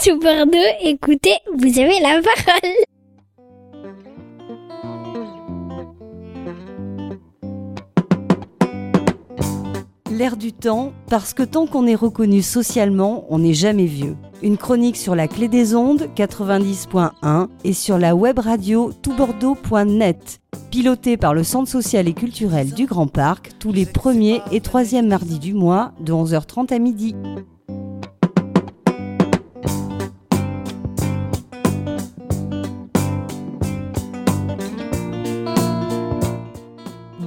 Sous Bordeaux, écoutez, vous avez la parole. L'air du temps, parce que tant qu'on est reconnu socialement, on n'est jamais vieux. Une chronique sur la clé des ondes 90.1 et sur la web radio toutbordeaux.net. Pilotée par le Centre social et culturel du Grand Parc tous les premiers et troisièmes mardis du mois de 11h30 à midi.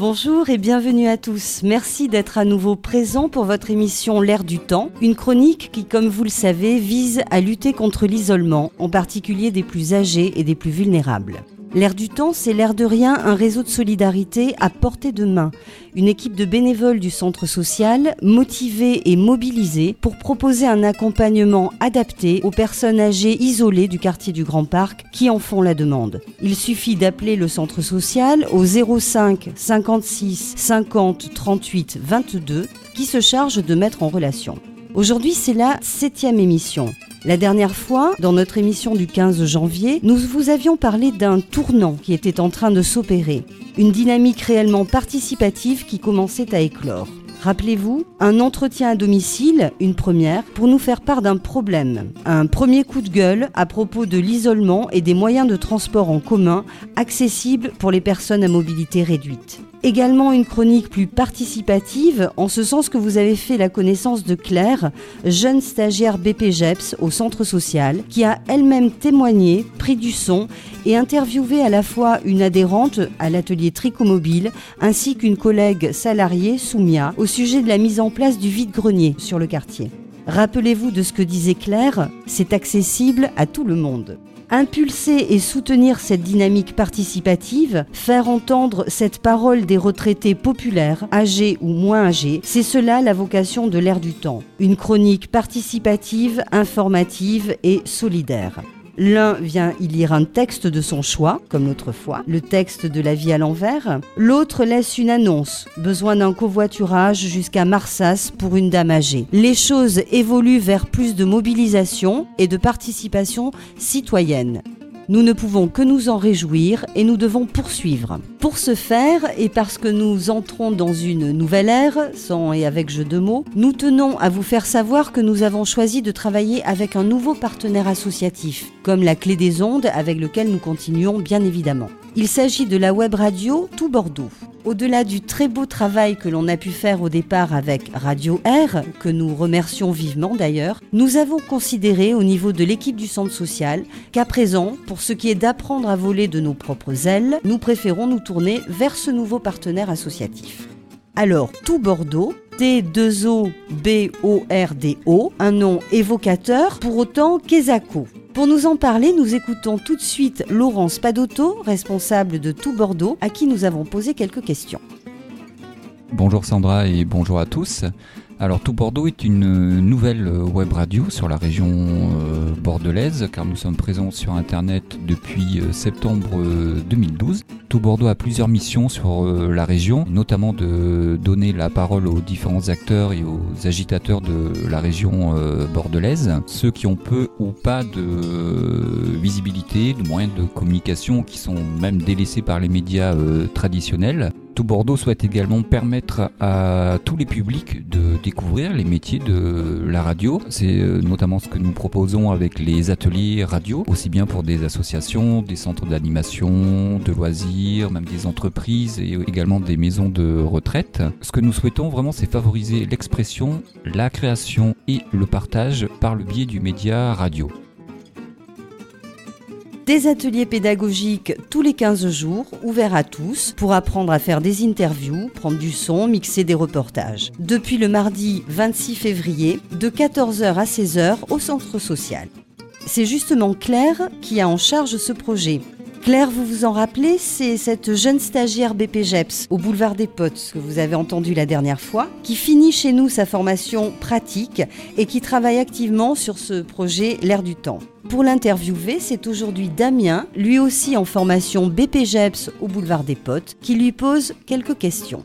Bonjour et bienvenue à tous. Merci d'être à nouveau présents pour votre émission L'air du temps, une chronique qui, comme vous le savez, vise à lutter contre l'isolement, en particulier des plus âgés et des plus vulnérables. L'air du temps, c'est l'air de rien un réseau de solidarité à portée de main. Une équipe de bénévoles du centre social, motivée et mobilisée pour proposer un accompagnement adapté aux personnes âgées isolées du quartier du Grand Parc qui en font la demande. Il suffit d'appeler le centre social au 05 56 50 38 22 qui se charge de mettre en relation. Aujourd'hui, c'est la septième émission. La dernière fois, dans notre émission du 15 janvier, nous vous avions parlé d'un tournant qui était en train de s'opérer, une dynamique réellement participative qui commençait à éclore. Rappelez-vous, un entretien à domicile, une première, pour nous faire part d'un problème. Un premier coup de gueule à propos de l'isolement et des moyens de transport en commun accessibles pour les personnes à mobilité réduite. Également une chronique plus participative, en ce sens que vous avez fait la connaissance de Claire, jeune stagiaire BPGEPS au centre social, qui a elle-même témoigné, pris du son et interviewé à la fois une adhérente à l'atelier Tricomobile ainsi qu'une collègue salariée, Soumia, au sujet de la mise en place du vide-grenier sur le quartier. Rappelez-vous de ce que disait Claire, c'est accessible à tout le monde. Impulser et soutenir cette dynamique participative, faire entendre cette parole des retraités populaires, âgés ou moins âgés, c'est cela la vocation de l'ère du temps. Une chronique participative, informative et solidaire. L'un vient y lire un texte de son choix, comme l'autre fois, le texte de la vie à l'envers. L'autre laisse une annonce, besoin d'un covoiturage jusqu'à Marsas pour une dame âgée. Les choses évoluent vers plus de mobilisation et de participation citoyenne. Nous ne pouvons que nous en réjouir et nous devons poursuivre. Pour ce faire, et parce que nous entrons dans une nouvelle ère, sans et avec jeu de mots, nous tenons à vous faire savoir que nous avons choisi de travailler avec un nouveau partenaire associatif, comme la Clé des Ondes avec lequel nous continuons bien évidemment. Il s'agit de la web radio Tout Bordeaux. Au-delà du très beau travail que l'on a pu faire au départ avec Radio R, que nous remercions vivement d'ailleurs, nous avons considéré au niveau de l'équipe du centre social qu'à présent, pour ce qui est d'apprendre à voler de nos propres ailes, nous préférons nous tourner vers ce nouveau partenaire associatif. Alors, Tout Bordeaux, T2O-B-O-R-D-O, un nom évocateur pour autant qu'Esaco. Pour nous en parler, nous écoutons tout de suite Laurence Padotto, responsable de Tout Bordeaux, à qui nous avons posé quelques questions. Bonjour Sandra et bonjour à tous. Alors Tout Bordeaux est une nouvelle web radio sur la région euh, bordelaise car nous sommes présents sur internet depuis euh, septembre 2012. Euh, Tout Bordeaux a plusieurs missions sur la région, notamment de donner la parole aux différents acteurs et aux agitateurs de la région bordelaise, ceux qui ont peu ou pas de visibilité, de moyens de communication qui sont même délaissés par les médias traditionnels. Tout Bordeaux souhaite également permettre à tous les publics de découvrir les métiers de la radio. C'est euh, notamment ce que nous proposons avec les ateliers radio, aussi bien pour des associations, des centres d'animation, de loisirs, même des entreprises et également des maisons de retraite. Ce que nous souhaitons vraiment, c'est favoriser l'expression, la création et le partage par le biais du média radio. Des ateliers pédagogiques tous les 15 jours, ouverts à tous, pour apprendre à faire des interviews, prendre du son, mixer des reportages. Depuis le mardi 26 février, de 14h à 16h au centre social. C'est justement Claire qui a en charge ce projet. Claire, vous vous en rappelez, c'est cette jeune stagiaire BPGEPS au boulevard des Potes que vous avez entendu la dernière fois, qui finit chez nous sa formation pratique et qui travaille activement sur ce projet L'air du temps. Pour l'interviewer, c'est aujourd'hui Damien, lui aussi en formation BPGEPS au boulevard des Potes, qui lui pose quelques questions.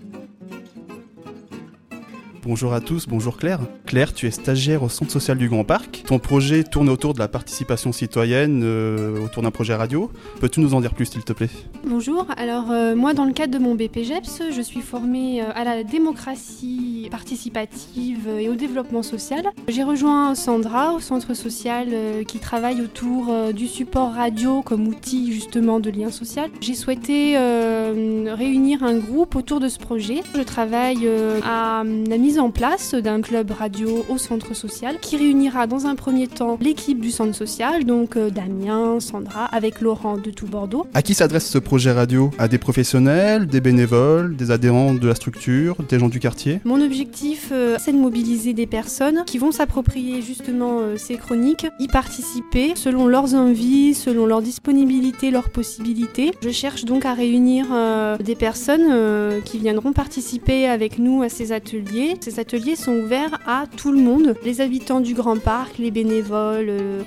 Bonjour à tous, bonjour Claire. Claire, tu es stagiaire au Centre social du Grand Parc. Ton projet tourne autour de la participation citoyenne, euh, autour d'un projet radio. Peux-tu nous en dire plus, s'il te plaît? Bonjour, alors euh, moi dans le cadre de mon BPGEPS, je suis formée euh, à la démocratie participative et au développement social. J'ai rejoint Sandra au centre social qui travaille autour du support radio comme outil justement de lien social. J'ai souhaité réunir un groupe autour de ce projet. Je travaille à la mise en place d'un club radio au centre social qui réunira dans un premier temps l'équipe du centre social, donc euh, Damien, Sandra, avec Laurent de tout Bordeaux. À qui s'adresse ce projet radio? À des professionnels, des bénévoles, des adhérents de la structure, des gens du quartier? Mon objectif, euh, c'est de mobiliser des personnes qui vont s'approprier justement euh, ces chroniques, y participer selon leurs envies, selon leur disponibilité, leurs possibilités. Je cherche donc à réunir des personnes qui viendront participer avec nous à ces ateliers. Ces ateliers sont ouverts à tout le monde, les habitants du Grand Parc, les bénévoles. Euh,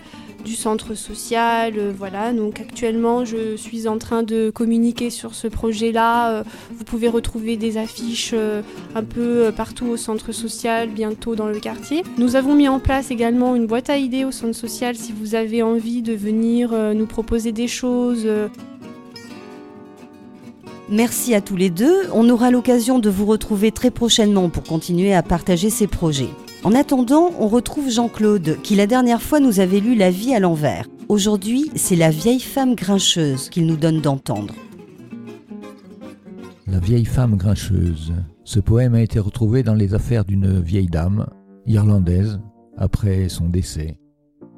du centre social, euh, voilà. Donc actuellement, je suis en train de communiquer sur ce projet-là. Euh, vous pouvez retrouver des affiches un peu partout au centre social, bientôt dans le quartier. Nous avons mis en place également une boîte à idées au centre social si vous avez envie de venir nous proposer des choses. Merci à tous les deux. On aura l'occasion de vous retrouver très prochainement pour continuer à partager ces projets. En attendant, on retrouve Jean-Claude, qui la dernière fois nous avait lu La vie à l'envers. Aujourd'hui, c'est la vieille femme grincheuse qu'il nous donne d'entendre. La vieille femme grincheuse. Ce poème a été retrouvé dans les affaires d'une vieille dame, irlandaise, après son décès.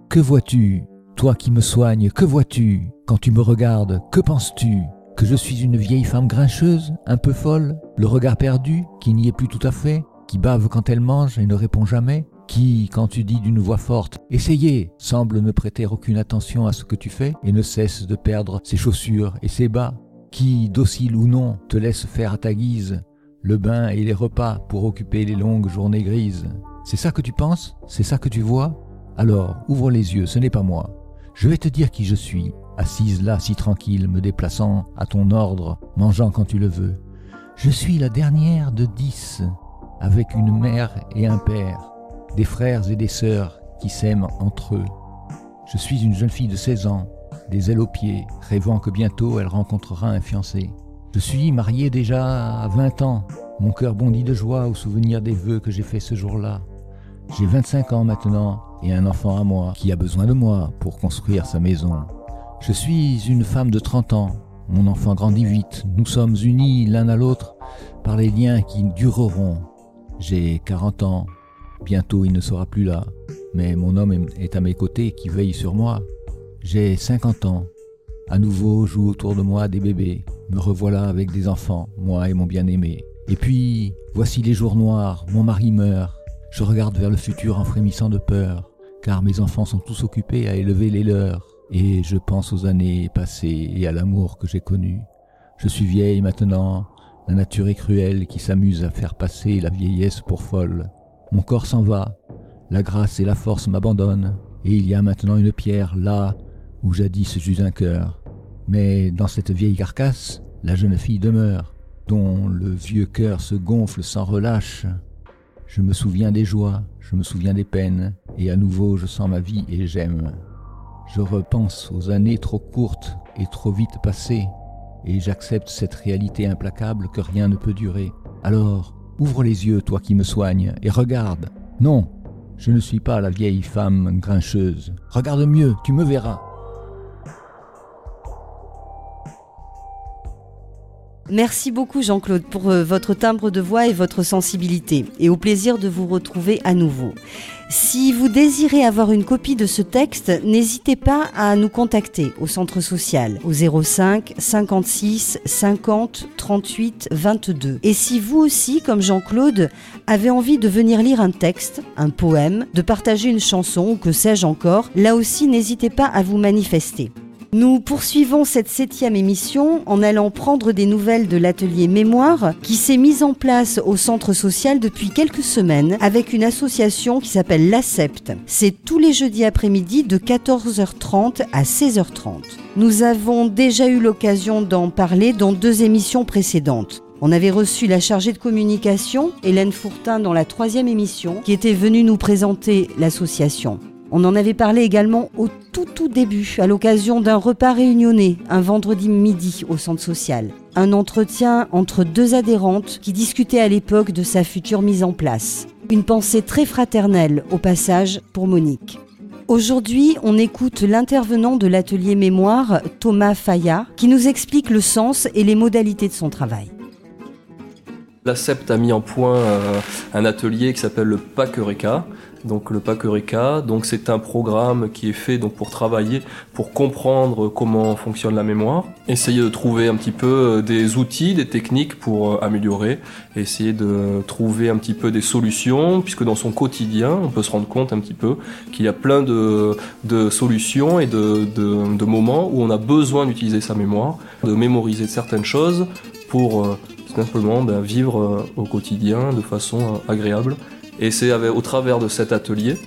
Que vois-tu, toi qui me soignes, que vois-tu Quand tu me regardes, que penses-tu? Que je suis une vieille femme grincheuse, un peu folle, le regard perdu, qui n'y est plus tout à fait? Qui bave quand elle mange et ne répond jamais, qui, quand tu dis d'une voix forte Essayez, semble ne prêter aucune attention à ce que tu fais et ne cesse de perdre ses chaussures et ses bas, qui, docile ou non, te laisse faire à ta guise le bain et les repas pour occuper les longues journées grises. C'est ça que tu penses? C'est ça que tu vois? Alors, ouvre les yeux, ce n'est pas moi. Je vais te dire qui je suis, assise là si tranquille, me déplaçant à ton ordre, mangeant quand tu le veux. Je suis la dernière de dix, avec une mère et un père, des frères et des sœurs qui s'aiment entre eux. Je suis une jeune fille de 16 ans, des ailes aux pieds, rêvant que bientôt elle rencontrera un fiancé. Je suis mariée déjà à 20 ans, mon cœur bondit de joie au souvenir des vœux que j'ai faits ce jour-là. J'ai 25 ans maintenant et un enfant à moi qui a besoin de moi pour construire sa maison. Je suis une femme de 30 ans, mon enfant grandit vite, nous sommes unis l'un à l'autre par les liens qui dureront j'ai 40 ans, bientôt il ne sera plus là, mais mon homme est à mes côtés qui veille sur moi. J'ai 50 ans, à nouveau jouent autour de moi des bébés, me revoilà avec des enfants, moi et mon bien-aimé. Et puis, voici les jours noirs, mon mari meurt, je regarde vers le futur en frémissant de peur, car mes enfants sont tous occupés à élever les leurs, et je pense aux années passées et à l'amour que j'ai connu. Je suis vieille maintenant, la nature est cruelle qui s'amuse à faire passer la vieillesse pour folle. Mon corps s'en va, la grâce et la force m'abandonnent, et il y a maintenant une pierre là où jadis j'eus un cœur. Mais dans cette vieille carcasse, la jeune fille demeure, dont le vieux cœur se gonfle sans relâche. Je me souviens des joies, je me souviens des peines, et à nouveau je sens ma vie et j'aime. Je repense aux années trop courtes et trop vite passées, et j'accepte cette réalité implacable que rien ne peut durer. Alors, ouvre les yeux, toi qui me soignes, et regarde. Non, je ne suis pas la vieille femme grincheuse. Regarde mieux, tu me verras. Merci beaucoup Jean-Claude pour euh, votre timbre de voix et votre sensibilité et au plaisir de vous retrouver à nouveau. Si vous désirez avoir une copie de ce texte, n'hésitez pas à nous contacter au centre social au 05 56 50 38 22. Et si vous aussi, comme Jean-Claude, avez envie de venir lire un texte, un poème, de partager une chanson ou que sais-je encore, là aussi n'hésitez pas à vous manifester. Nous poursuivons cette septième émission en allant prendre des nouvelles de l'atelier Mémoire qui s'est mis en place au centre social depuis quelques semaines avec une association qui s'appelle l'ACEPT. C'est tous les jeudis après-midi de 14h30 à 16h30. Nous avons déjà eu l'occasion d'en parler dans deux émissions précédentes. On avait reçu la chargée de communication, Hélène Fourtin, dans la troisième émission, qui était venue nous présenter l'association. On en avait parlé également au tout tout début, à l'occasion d'un repas réunionnais, un vendredi midi au centre social. Un entretien entre deux adhérentes qui discutaient à l'époque de sa future mise en place. Une pensée très fraternelle au passage pour Monique. Aujourd'hui, on écoute l'intervenant de l'atelier mémoire, Thomas Fayat, qui nous explique le sens et les modalités de son travail. La SEPT a mis en point euh, un atelier qui s'appelle le PAC Eureka, donc le PAC Eureka. Donc c'est un programme qui est fait donc pour travailler, pour comprendre comment fonctionne la mémoire, essayer de trouver un petit peu euh, des outils, des techniques pour euh, améliorer, essayer de trouver un petit peu des solutions, puisque dans son quotidien, on peut se rendre compte un petit peu qu'il y a plein de, de solutions et de, de, de, moments où on a besoin d'utiliser sa mémoire, de mémoriser certaines choses pour euh, simplement ben, vivre au quotidien de façon agréable. Et c'est au travers de cet atelier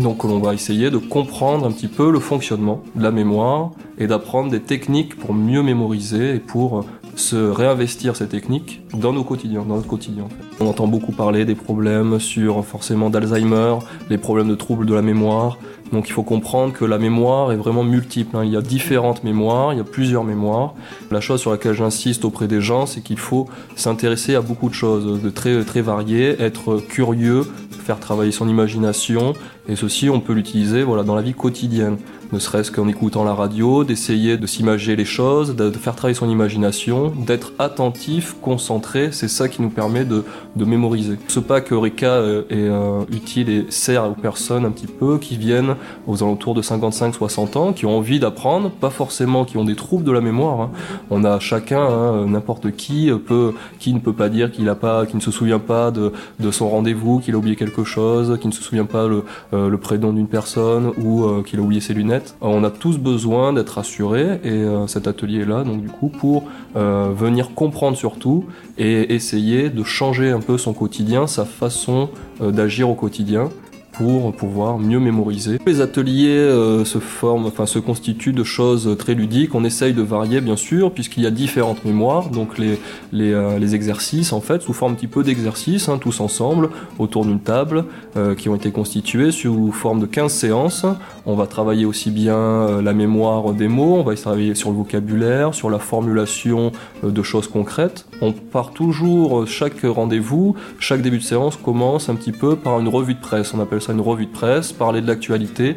donc l'on va essayer de comprendre un petit peu le fonctionnement de la mémoire et d'apprendre des techniques pour mieux mémoriser et pour se réinvestir ces techniques dans nos quotidiens, dans notre quotidien. On entend beaucoup parler des problèmes sur forcément d'Alzheimer, les problèmes de troubles de la mémoire. Donc il faut comprendre que la mémoire est vraiment multiple. Hein. Il y a différentes mémoires, il y a plusieurs mémoires. La chose sur laquelle j'insiste auprès des gens, c'est qu'il faut s'intéresser à beaucoup de choses, de très très variées, être curieux, faire travailler son imagination, et ceci on peut l'utiliser voilà dans la vie quotidienne ne serait-ce qu'en écoutant la radio, d'essayer de s'imager les choses, de, faire travailler son imagination, d'être attentif, concentré, c'est ça qui nous permet de, de mémoriser. Ce pack Eureka euh, est euh, utile et sert aux personnes un petit peu qui viennent aux alentours de 55-60 ans, qui ont envie d'apprendre, pas forcément qui ont des troubles de la mémoire. Hein. On a chacun, hein, n'importe qui peut, qui ne peut pas dire qu'il a pas, qui ne se souvient pas de, de son rendez-vous, qu'il a oublié quelque chose, qui ne se souvient pas le, euh, le prénom d'une personne ou qu'il a oublié ses lunettes. On a tous besoin d'être assurés et euh, cet atelier là donc du coup pour euh, venir comprendre surtout et essayer de changer un peu son quotidien, sa façon euh, d'agir au quotidien pour pouvoir mieux mémoriser. Les ateliers euh, se forment, enfin se constituent de choses très ludiques. On essaye de varier bien sûr, puisqu'il y a différentes mémoires, donc les, euh, exercices en fait sous forme un petit peu d'exercices, hein, tous ensemble autour d'une table, euh, qui ont été constitués sous forme de 15 séances. On va travailler aussi bien la mémoire des mots, on va travailler sur le vocabulaire, sur la formulation de choses concrètes. On part toujours chaque rendez-vous, chaque début de séance commence un petit peu par une revue de presse. On appelle ça une revue de presse, parler de l'actualité.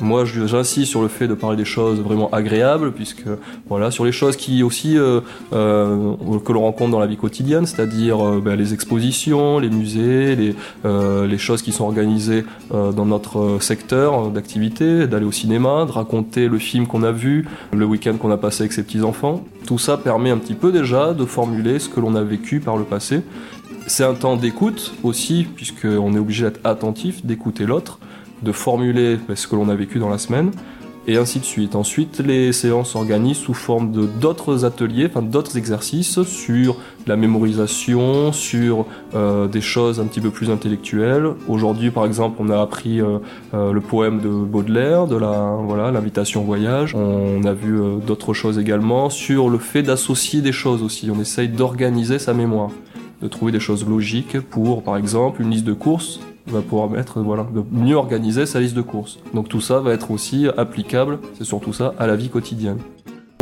Moi, j'insiste sur le fait de parler des choses vraiment agréables, puisque voilà, sur les choses qui aussi euh, euh, que l'on rencontre dans la vie quotidienne, c'est-à-dire euh, ben, les expositions, les musées, les, choses qui sont organisées dans notre secteur d'activité, d'aller au cinéma, de raconter le film qu'on a vu, le week-end qu'on a passé avec ses petits enfants. Tout ça permet un petit peu déjà de formuler ce que l'on a vécu par le passé c'est un temps d'écoute aussi, puisqu'on est obligé d'être attentif, d'écouter l'autre, de formuler ce que l'on a vécu dans la semaine, et ainsi de suite. Ensuite, les séances s'organisent sous forme de d'autres ateliers, enfin d'autres exercices sur la mémorisation, sur euh, des choses un petit peu plus intellectuelles. Aujourd'hui, par exemple, on a appris euh, euh, le poème de Baudelaire, de la voilà l'invitation au voyage. On a vu d'autres choses également sur le fait d'associer des choses aussi. On essaye d'organiser sa mémoire de trouver des choses logiques pour, par exemple, une liste de courses va pouvoir mettre, voilà, de mieux organiser sa liste de courses. Donc tout ça va être aussi applicable, c'est surtout ça, à la vie quotidienne.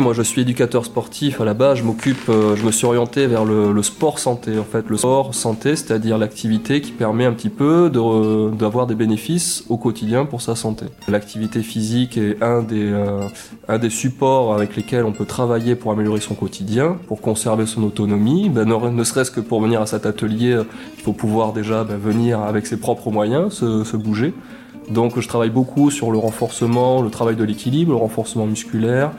Moi, je suis éducateur sportif à la base. Je m'occupe, euh, je me suis orienté vers le, sport santé. En fait, le sport santé, c'est-à-dire l'activité qui permet un petit peu d'avoir des bénéfices au quotidien pour sa santé. L'activité physique est un des, euh, un des supports avec lesquels on peut travailler pour améliorer son quotidien, pour conserver son autonomie. Ben, ne, serait-ce que pour venir à cet atelier, il faut pouvoir déjà ben, venir avec ses propres moyens, se, se bouger. Donc, je travaille beaucoup sur le renforcement, le travail de l'équilibre, le renforcement musculaire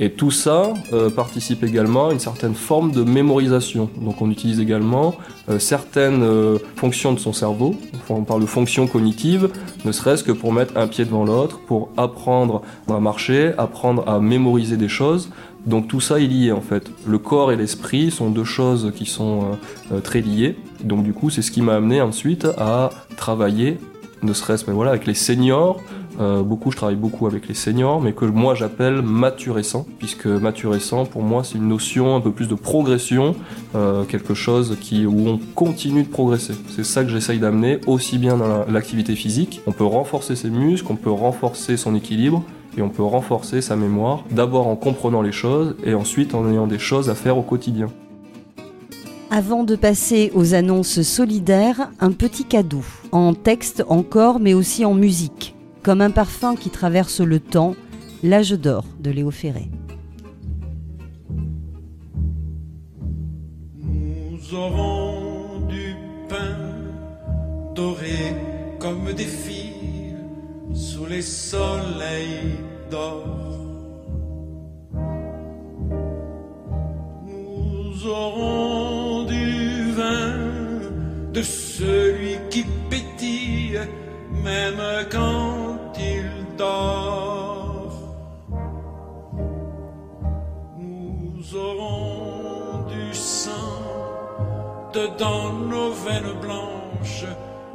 et tout ça euh, participe également à une certaine forme de mémorisation. Donc on utilise également euh, certaines euh, fonctions de son cerveau, on parle de fonctions cognitives, ne serait-ce que pour mettre un pied devant l'autre, pour apprendre à marcher, apprendre à mémoriser des choses. Donc tout ça est lié en fait. Le corps et l'esprit sont deux choses qui sont très liées. Donc du coup c'est ce qui m'a amené ensuite à travailler, ne serait-ce mais voilà avec les seniors Euh, beaucoup, je travaille beaucoup avec les seniors, mais que moi j'appelle maturescent, puisque maturescent, pour moi, c'est une notion un peu plus de progression, euh, quelque chose qui, où on continue de progresser. C'est ça que j'essaye d'amener, aussi bien dans l'activité physique. On peut renforcer ses muscles, on peut renforcer son équilibre, et on peut renforcer sa mémoire, d'abord en comprenant les choses, et ensuite en ayant des choses à faire au quotidien. Avant de passer aux annonces solidaires, un petit cadeau, en texte encore, mais aussi en musique, comme un parfum qui traverse le temps, L'âge d'or de Léo Ferré. Nous aurons du pain doré comme des filles sous les soleils d'or. Dedans nos veines blanches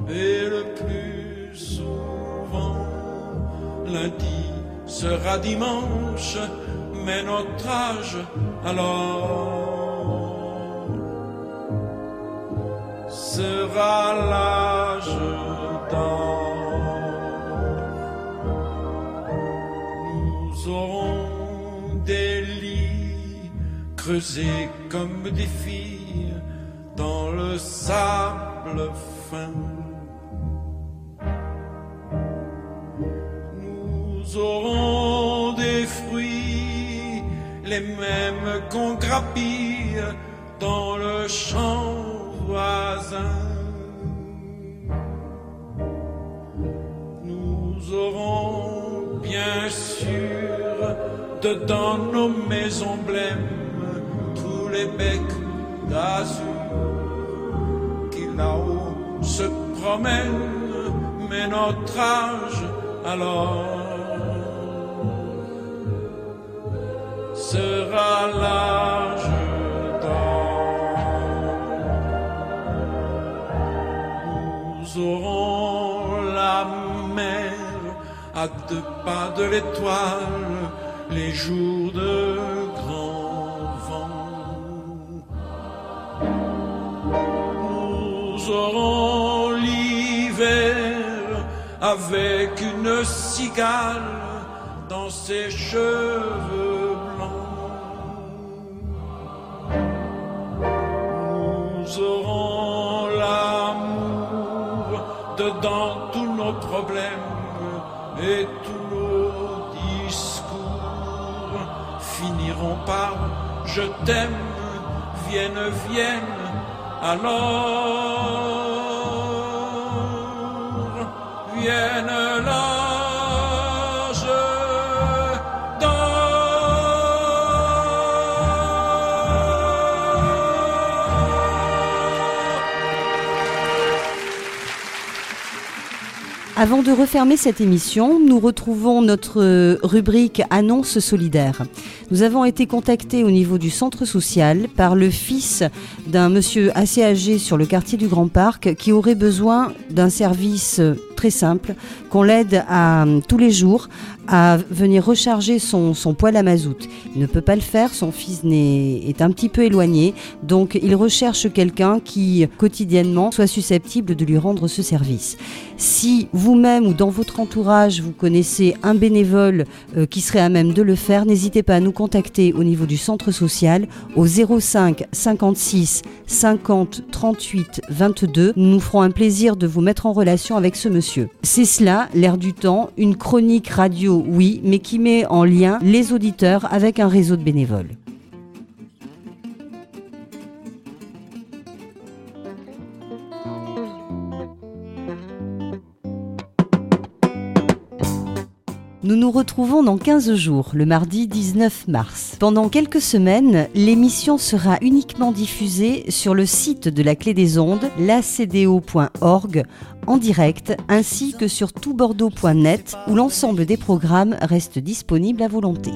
et le plus souvent lundi sera dimanche, mais notre âge alors sera l'âge d'or. Nous aurons des lits creusés comme des filles dans le sable fin. Nous aurons des fruits, les mêmes qu'on grappille dans le champ nous aurons bien sûr dedans nos maisons blêmes tous les becs d'azur se promènent, mais notre âge alors sera l'âge nous aurons la mer à deux pas de l'étoile, les jours de grand vent. Nous aurons avec une cigale dans ses cheveux blancs. Nous aurons dans tous nos problèmes et tous nos discours finiront par je t'aime, vienne, vienne, alors Avant de refermer cette émission, nous retrouvons notre rubrique Annonce solidaire. Nous avons été contactés au niveau du centre social par le fils d'un monsieur assez âgé sur le quartier du Grand Parc qui aurait besoin d'un service simple, qu'on l'aide à tous les jours à venir recharger son, son poêle à mazout. Il ne peut pas le faire, son fils est, est un petit peu éloigné, donc il recherche quelqu'un qui quotidiennement soit susceptible de lui rendre ce service. Si vous-même ou dans votre entourage vous connaissez un bénévole euh, qui serait à même de le faire, n'hésitez pas à nous contacter au niveau du centre social au 05 56 50 38 22. Nous nous ferons un plaisir de vous mettre en relation avec ce monsieur. C'est cela, l'air du temps, une chronique radio, oui, mais qui met en lien les auditeurs avec un réseau de bénévoles. Nous nous retrouvons dans 15 jours, le mardi 19 mars. Pendant quelques semaines, l'émission sera uniquement diffusée sur le site de la Clé des Ondes, lacdo.org, en direct, ainsi que sur toutbordeaux.net, où l'ensemble des programmes reste disponible à volonté.